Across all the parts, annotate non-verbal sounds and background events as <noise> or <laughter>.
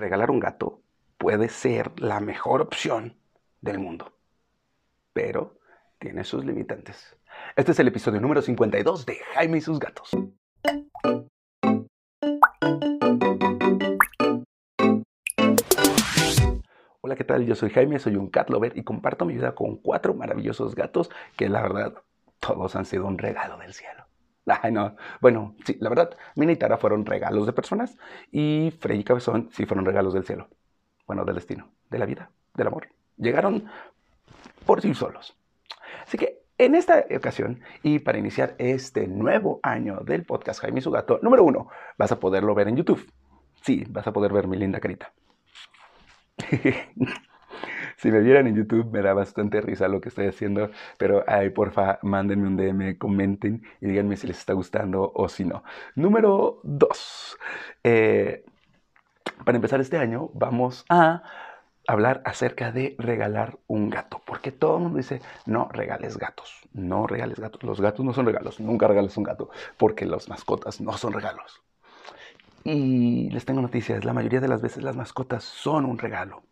regalar un gato puede ser la mejor opción del mundo, pero tiene sus limitantes. Este es el episodio número 52 de Jaime y sus gatos. Hola, ¿qué tal? Yo soy Jaime, soy un cat lover y comparto mi vida con cuatro maravillosos gatos que la verdad todos han sido un regalo del cielo. <laughs> Bueno, sí, la verdad, Mina y Tara fueron regalos de personas y Frey y Cabezón sí fueron regalos del cielo. Bueno, del destino, de la vida, del amor. Llegaron por sí solos. Así que en esta ocasión, y para iniciar este nuevo año del podcast Jaime y su gato, número uno, vas a poderlo ver en YouTube. Sí, vas a poder ver mi linda carita. <laughs> si me vieran en YouTube me da bastante risa lo que estoy haciendo, pero ay, porfa, mándenme un DM, comenten y díganme si les está gustando o si no. Número dos. Eh, para empezar este año vamos a hablar acerca de regalar un gato, porque todo el mundo dice, no regales gatos, no regales gatos, los gatos no son regalos, nunca regales un gato, porque las mascotas no son regalos. Y les tengo noticias, la mayoría de las veces las mascotas son un regalo.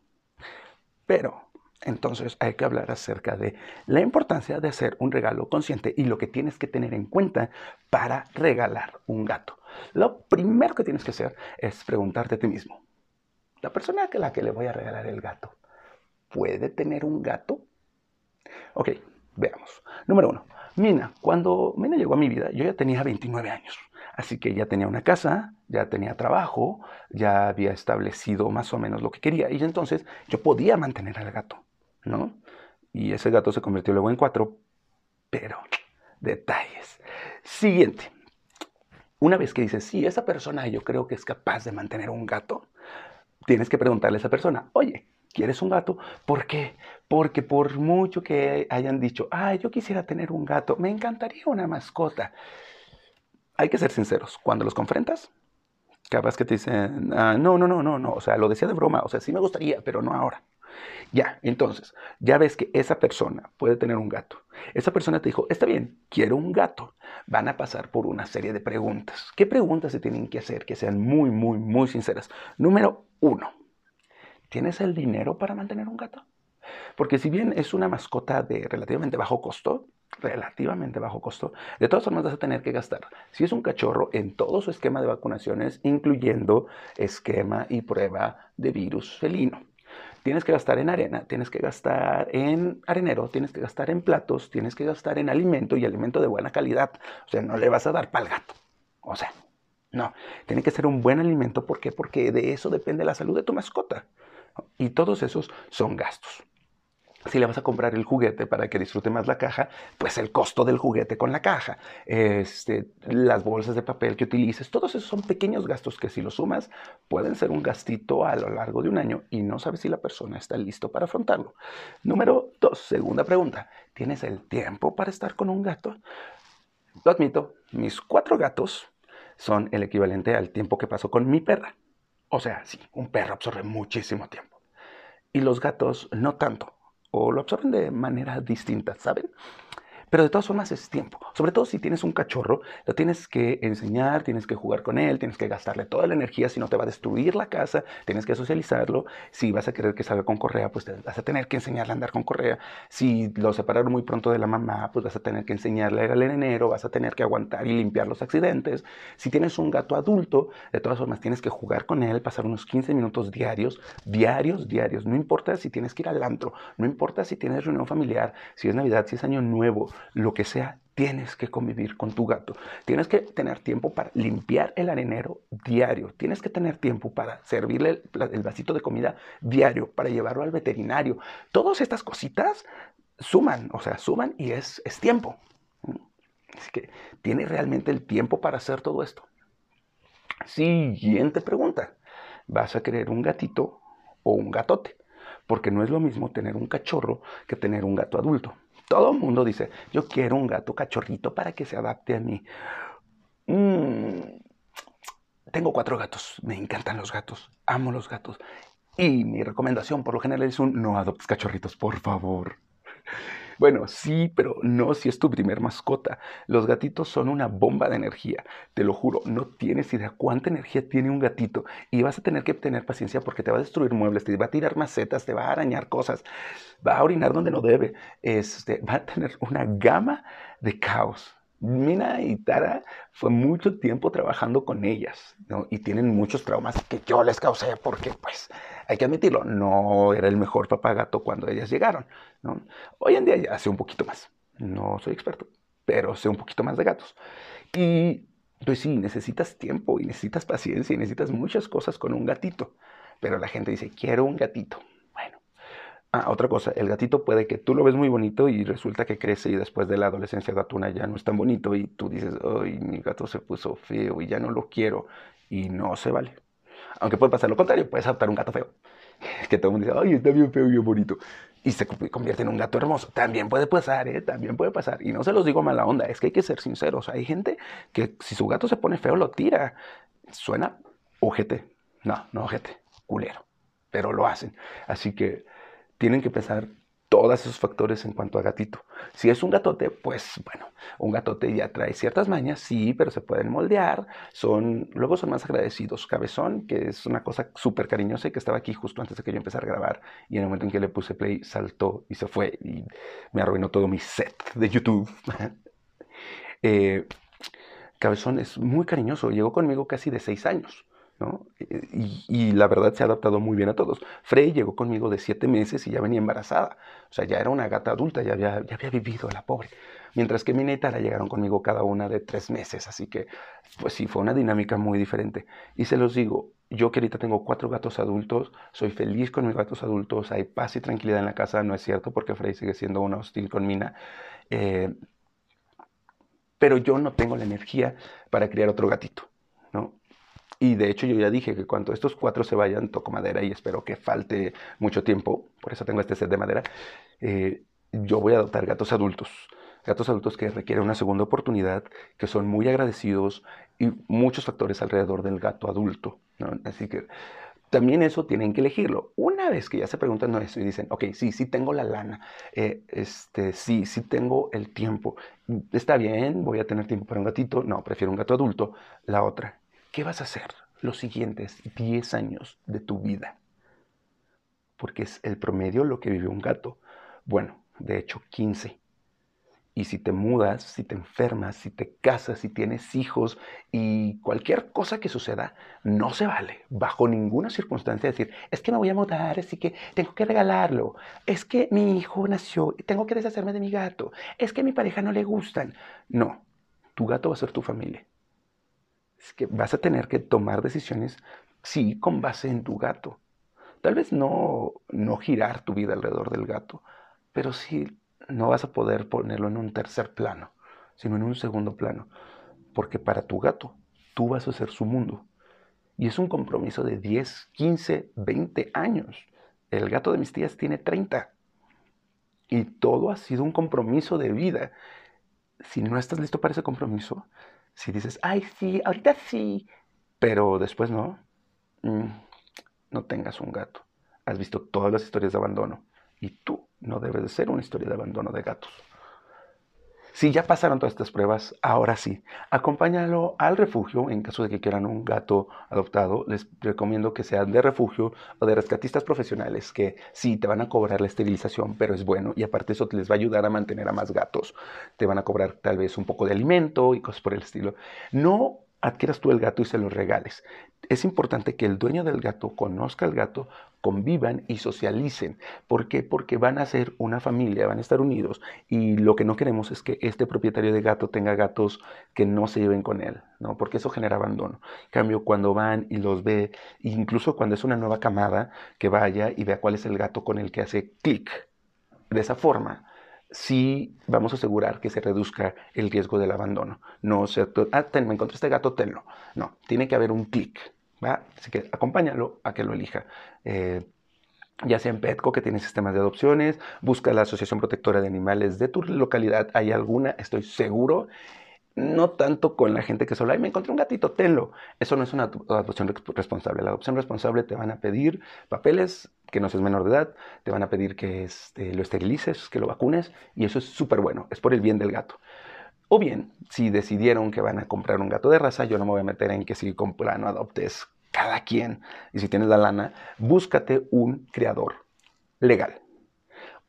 Pero entonces hay que hablar acerca de la importancia de hacer un regalo consciente y lo que tienes que tener en cuenta para regalar un gato. Lo primero que tienes que hacer es preguntarte a ti mismo, ¿la persona a la que le voy a regalar el gato puede tener un gato? Ok, veamos. Número uno, Mina. Cuando Mina llegó a mi vida, yo ya tenía 29 años. Así que ya tenía una casa, ya tenía trabajo, ya había establecido más o menos lo que quería. Y entonces yo podía mantener al gato, ¿no? Y ese gato se convirtió luego en cuatro. Pero, detalles. Siguiente. Una vez que dices, sí, esa persona yo creo que es capaz de mantener un gato, tienes que preguntarle a esa persona, oye, ¿quieres un gato? ¿Por qué? Porque por mucho que hayan dicho, ah, yo quisiera tener un gato, me encantaría una mascota hay que ser sinceros. Cuando los confrontas, capaz que te dicen, ah, no, no, no, no, no, o sea, lo decía de broma, o sea, sí me gustaría, pero no ahora. Ya, entonces, ya ves que esa persona puede tener un gato. Esa persona te dijo, está bien, quiero un gato. Van a pasar por una serie de preguntas. ¿Qué preguntas se tienen que hacer que sean muy, muy, muy sinceras? Número uno, ¿tienes el dinero para mantener un gato? Porque si bien es una mascota de relativamente bajo costo, relativamente bajo costo, de todas formas vas a tener que gastar. Si es un cachorro, en todo su esquema de vacunaciones, incluyendo esquema y prueba de virus felino. Tienes que gastar en arena, tienes que gastar en arenero, tienes que gastar en platos, tienes que gastar en alimento y alimento de buena calidad. O sea, no le vas a dar pal gato. O sea, no. Tiene que ser un buen alimento. ¿Por qué? Porque de eso depende la salud de tu mascota. Y todos esos son gastos si le vas a comprar el juguete para que disfrute más la caja, pues el costo del juguete con la caja, este, las bolsas de papel que utilices, todos esos son pequeños gastos que si los sumas pueden ser un gastito a lo largo de un año y no sabes si la persona está listo para afrontarlo. Número dos, segunda pregunta, ¿tienes el tiempo para estar con un gato? Lo admito, mis cuatro gatos son el equivalente al tiempo que paso con mi perra. O sea, sí, un perro absorbe muchísimo tiempo. Y los gatos no tanto o lo absorben de manera distinta, ¿saben? Pero de todas formas es tiempo. Sobre todo si tienes un cachorro, lo tienes que enseñar, tienes que jugar con él, tienes que gastarle toda la energía, si no te va a destruir la casa, tienes que socializarlo. Si vas a querer que salga con correa, pues vas a tener que enseñarle a andar con correa. Si lo separaron muy pronto de la mamá, pues vas a tener que enseñarle al enero, vas a tener que aguantar y limpiar los accidentes. Si tienes un gato adulto, de todas formas tienes que jugar con él, pasar unos 15 minutos diarios, diarios, diarios. No importa si tienes que ir al antro, no importa si tienes reunión familiar, si es Navidad, si es Año Nuevo lo que sea, tienes que convivir con tu gato. Tienes que tener tiempo para limpiar el arenero diario. Tienes que tener tiempo para servirle el, vasito de comida diario, para llevarlo al veterinario. Todas estas cositas suman, o sea, suman y es, es tiempo. Así que tiene realmente el tiempo para hacer todo esto. Siguiente pregunta. ¿Vas a querer un gatito o un gatote? Porque no es lo mismo tener un cachorro que tener un gato adulto. Todo el mundo dice, yo quiero un gato cachorrito para que se adapte a mí. Mm, tengo cuatro gatos, me encantan los gatos, amo los gatos. Y mi recomendación por lo general es un no adoptes cachorritos, por favor. Bueno, sí, pero no si es tu primer mascota. Los gatitos son una bomba de energía, te lo juro. No tienes idea cuánta energía tiene un gatito y vas a tener que tener paciencia porque te va a destruir muebles, te va a tirar macetas, te va a arañar cosas, va a orinar donde no debe, este, va a tener una gama de caos. Mina y Tara fue mucho tiempo trabajando con ellas. Y tienen muchos traumas que yo les causé porque, pues, hay que admitirlo, no era el mejor papá gato cuando ellas llegaron. Hoy en día ya sé un poquito más, no soy experto, pero sé un poquito más de gatos. Y, pues sí, necesitas tiempo y necesitas paciencia y necesitas muchas cosas con un gatito, pero la gente dice, quiero un gatito. Ah, otra cosa, el gatito puede que tú lo ves muy bonito y resulta que crece y después de la adolescencia gatuna ya no es tan bonito y tú dices, ay, mi gato se puso feo y ya no lo quiero y no se vale. Aunque puede pasar lo contrario, puedes adoptar un gato feo. <laughs> Que todo el mundo dice, ay, está bien feo y bien bonito. Y se convierte en un gato hermoso. También puede pasar, ¿eh? También puede pasar. Y no se los digo mala onda, es que hay que ser sinceros. Hay gente que si su gato se pone feo, lo tira. Suena ojete. No, no ojete, culero. Pero lo hacen. Así que tienen que pensar todos esos factores en cuanto a gatito. Si es un gatote, pues bueno, un gatote ya trae ciertas mañas, sí, pero se pueden moldear, son, luego son más agradecidos. Cabezón, que es una cosa súper cariñosa y que estaba aquí justo antes de que yo empezara a grabar y en el momento en que le puse play saltó y se fue y me arruinó todo mi set de YouTube. <laughs> Eh, Cabezón es muy cariñoso, llegó conmigo casi de seis años. Y, la verdad se ha adaptado muy bien a todos. Frey llegó conmigo de siete meses y ya venía embarazada. O sea, ya era una gata adulta, ya había, ya había vivido la pobre. Mientras que y Tara llegaron conmigo cada una de tres meses. Así que, pues sí, fue una dinámica muy diferente. Y se los digo, yo que ahorita tengo cuatro gatos adultos, soy feliz con mis gatos adultos, hay paz y tranquilidad en la casa, no es cierto, porque Frey sigue siendo una hostil con Mina. Eh, pero yo no tengo la energía para criar otro gatito, ¿no? Y de hecho yo ya dije que cuando estos cuatro se vayan, toco madera y espero que falte mucho tiempo, por eso tengo este set de madera, eh, yo voy a adoptar gatos adultos. Gatos adultos que requieren una segunda oportunidad, que son muy agradecidos y muchos factores alrededor del gato adulto. Así que también eso tienen que elegirlo. Una vez que ya se preguntan eso y dicen, ok, sí, sí tengo la lana, eh, este, sí, sí tengo el tiempo, está bien, voy a tener tiempo para un gatito, no, prefiero un gato adulto. La otra, ¿Qué vas a hacer los siguientes 10 años de tu vida? Porque es el promedio lo que vive un gato. Bueno, de hecho 15. Y si te mudas, si te enfermas, si te casas, si tienes hijos y cualquier cosa que suceda, no se vale bajo ninguna circunstancia decir, es que me voy a mudar, así que tengo que regalarlo. Es que mi hijo nació y tengo que deshacerme de mi gato. Es que a mi pareja no le gustan. No, tu gato va a ser tu familia es que vas a tener que tomar decisiones, sí, con base en tu gato. Tal vez no, no girar tu vida alrededor del gato, pero sí no vas a poder ponerlo en un tercer plano, sino en un segundo plano. Porque para tu gato, tú vas a ser su mundo. Y es un compromiso de 10, 15, 20 años. El gato de mis tías tiene 30. Y todo ha sido un compromiso de vida. Si no estás listo para ese compromiso, si dices, ay, sí, ahorita sí, pero después no, mm, no tengas un gato. Has visto todas las historias de abandono y tú no debes de ser una historia de abandono de gatos. Si ya pasaron todas estas pruebas, ahora sí, acompáñalo al refugio en caso de que quieran un gato adoptado. Les recomiendo que sean de refugio o de rescatistas profesionales que sí te van a cobrar la esterilización, pero es bueno y aparte eso les va a ayudar a mantener a más gatos. Te van a cobrar tal vez un poco de alimento y cosas por el estilo. No adquieras tú el gato y se lo regales. Es importante que el dueño del gato conozca al gato, convivan y socialicen. ¿Por qué? Porque van a ser una familia, van a estar unidos y lo que no queremos es que este propietario de gato tenga gatos que no se lleven con él, ¿no? Porque eso genera abandono. En cambio, cuando van y los ve, incluso cuando es una nueva camada, que vaya y vea cuál es el gato con el que hace clic. De esa forma, sí vamos a asegurar que se reduzca el riesgo del abandono. No se, ah, ten, me encontré este gato, tenlo. No, tiene que haber un clic. Así que acompáñalo a que lo elija. Eh, ya sea en Petco, que tiene sistemas de adopciones, busca la Asociación Protectora de Animales de tu localidad. Hay alguna, estoy seguro. No tanto con la gente que solo, ay, me encontré un gatito, tenlo. Eso no es una adopción responsable. La adopción responsable te van a pedir papeles que no seas menor de edad, te van a pedir que este, lo esterilices, que lo vacunes, y eso es súper bueno, es por el bien del gato. O bien, si decidieron que van a comprar un gato de raza, yo no me voy a meter en que si compran o adoptes cada quien, y si tienes la lana, búscate un criador legal.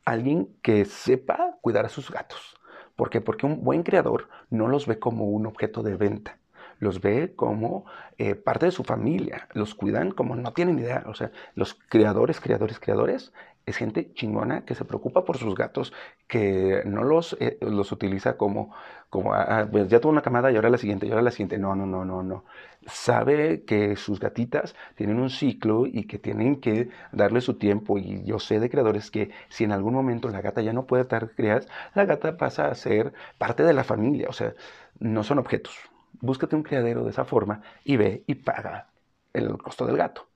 Alguien que sepa cuidar a sus gatos. ¿Por qué? Porque un buen criador no los ve como un objeto de venta los ve como eh, parte de su familia, los cuidan como no tienen idea. O sea, los criadores, criadores, criadores, es gente chingona que se preocupa por sus gatos, que no los, eh, los utiliza como, como ah, ah, pues ya tuvo una camada y ahora la siguiente, y ahora la siguiente. No, no, no, no, no. Sabe que sus gatitas tienen un ciclo y que tienen que darle su tiempo. Y yo sé de creadores que si en algún momento la gata ya no puede estar criadas, la gata pasa a ser parte de la familia. O sea, no son objetos búscate un criadero de esa forma y ve y paga el costo del gato.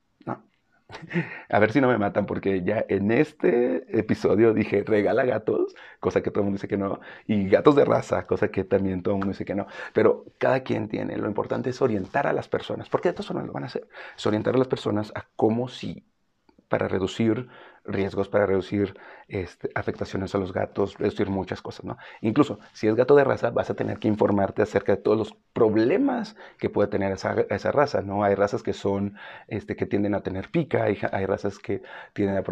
A ver si no me matan, porque ya en este episodio dije regala gatos, cosa que todo el mundo dice que no, y gatos de raza, cosa que también todo el mundo dice que no. Pero cada quien tiene, lo importante es orientar a las personas, porque de todas formas lo van a hacer, es orientar a las personas a cómo sí, para reducir riesgos para reducir este, afectaciones a los gatos, reducir muchas cosas, ¿no? Incluso si es gato de raza, vas a tener que informarte acerca de todos los problemas que puede tener esa, esa raza, ¿no? Hay razas que son, este, que tienden a tener pica, hay, razas que tienden a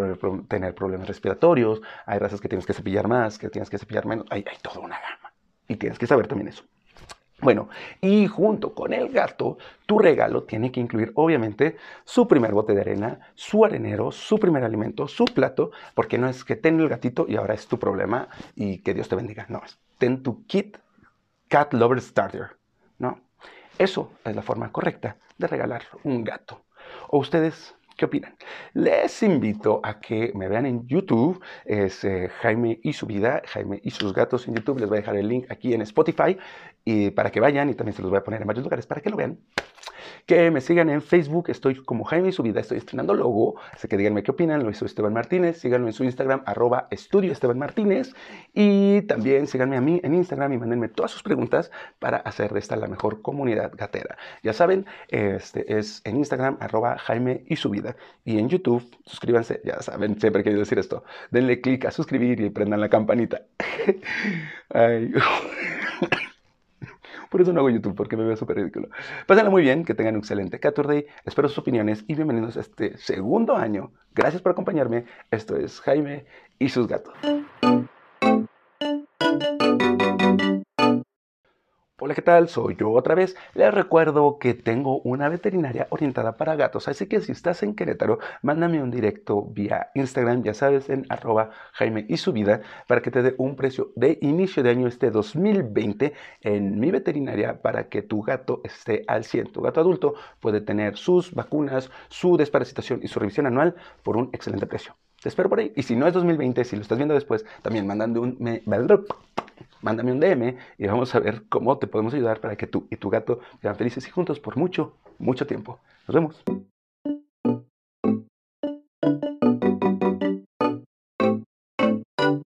tener problemas respiratorios, hay razas que tienes que cepillar más, que tienes que cepillar menos, hay, hay toda una gama. Y tienes que saber también eso. Bueno, y junto con el gato, tu regalo tiene que incluir obviamente su primer bote de arena, su arenero, su primer alimento, su plato, porque no es que ten el gatito y ahora es tu problema y que Dios te bendiga. No, es ten tu kit Cat Lover Starter, ¿no? Eso es la forma correcta de regalar un gato. ¿O ustedes ¿Qué opinan? Les invito a que me vean en YouTube, es eh, Jaime y su vida, Jaime y sus gatos en YouTube. Les voy a dejar el link aquí en Spotify y para que vayan y también se los voy a poner en varios lugares para que lo vean que me sigan en Facebook, estoy como Jaime y su vida, estoy estrenando logo, así que díganme qué opinan, lo hizo Esteban Martínez, síganme en su Instagram, arroba estudio Esteban Martínez, y también síganme a mí en Instagram y mándenme todas sus preguntas para hacer de esta la mejor comunidad gatera. Ya saben, este es en Instagram, arroba Jaime y su vida, y en YouTube, suscríbanse, ya saben, siempre he querido decir esto, denle clic a suscribir y prendan la campanita. <laughs> Ay. Por eso no hago YouTube, porque me veo súper ridículo. Pásenla muy bien, que tengan un excelente Caturday. Espero sus opiniones y bienvenidos a este segundo año. Gracias por acompañarme. Esto es Jaime y sus gatos. Hola, ¿qué tal? Soy yo otra vez. Les recuerdo que tengo una veterinaria orientada para gatos, así que si estás en Querétaro, mándame un directo vía Instagram, ya sabes, en arroba Jaime y su vida, para que te dé un precio de inicio de año este 2020 en mi veterinaria para que tu gato esté al 100. Tu gato adulto puede tener sus vacunas, su desparasitación y su revisión anual por un excelente precio. Te espero por ahí. Y si no es 2020, si lo estás viendo después, también mandando un... Me, mándame un DM y vamos a ver cómo te podemos ayudar para que tú y tu gato sean felices y juntos por mucho, mucho tiempo. Nos vemos.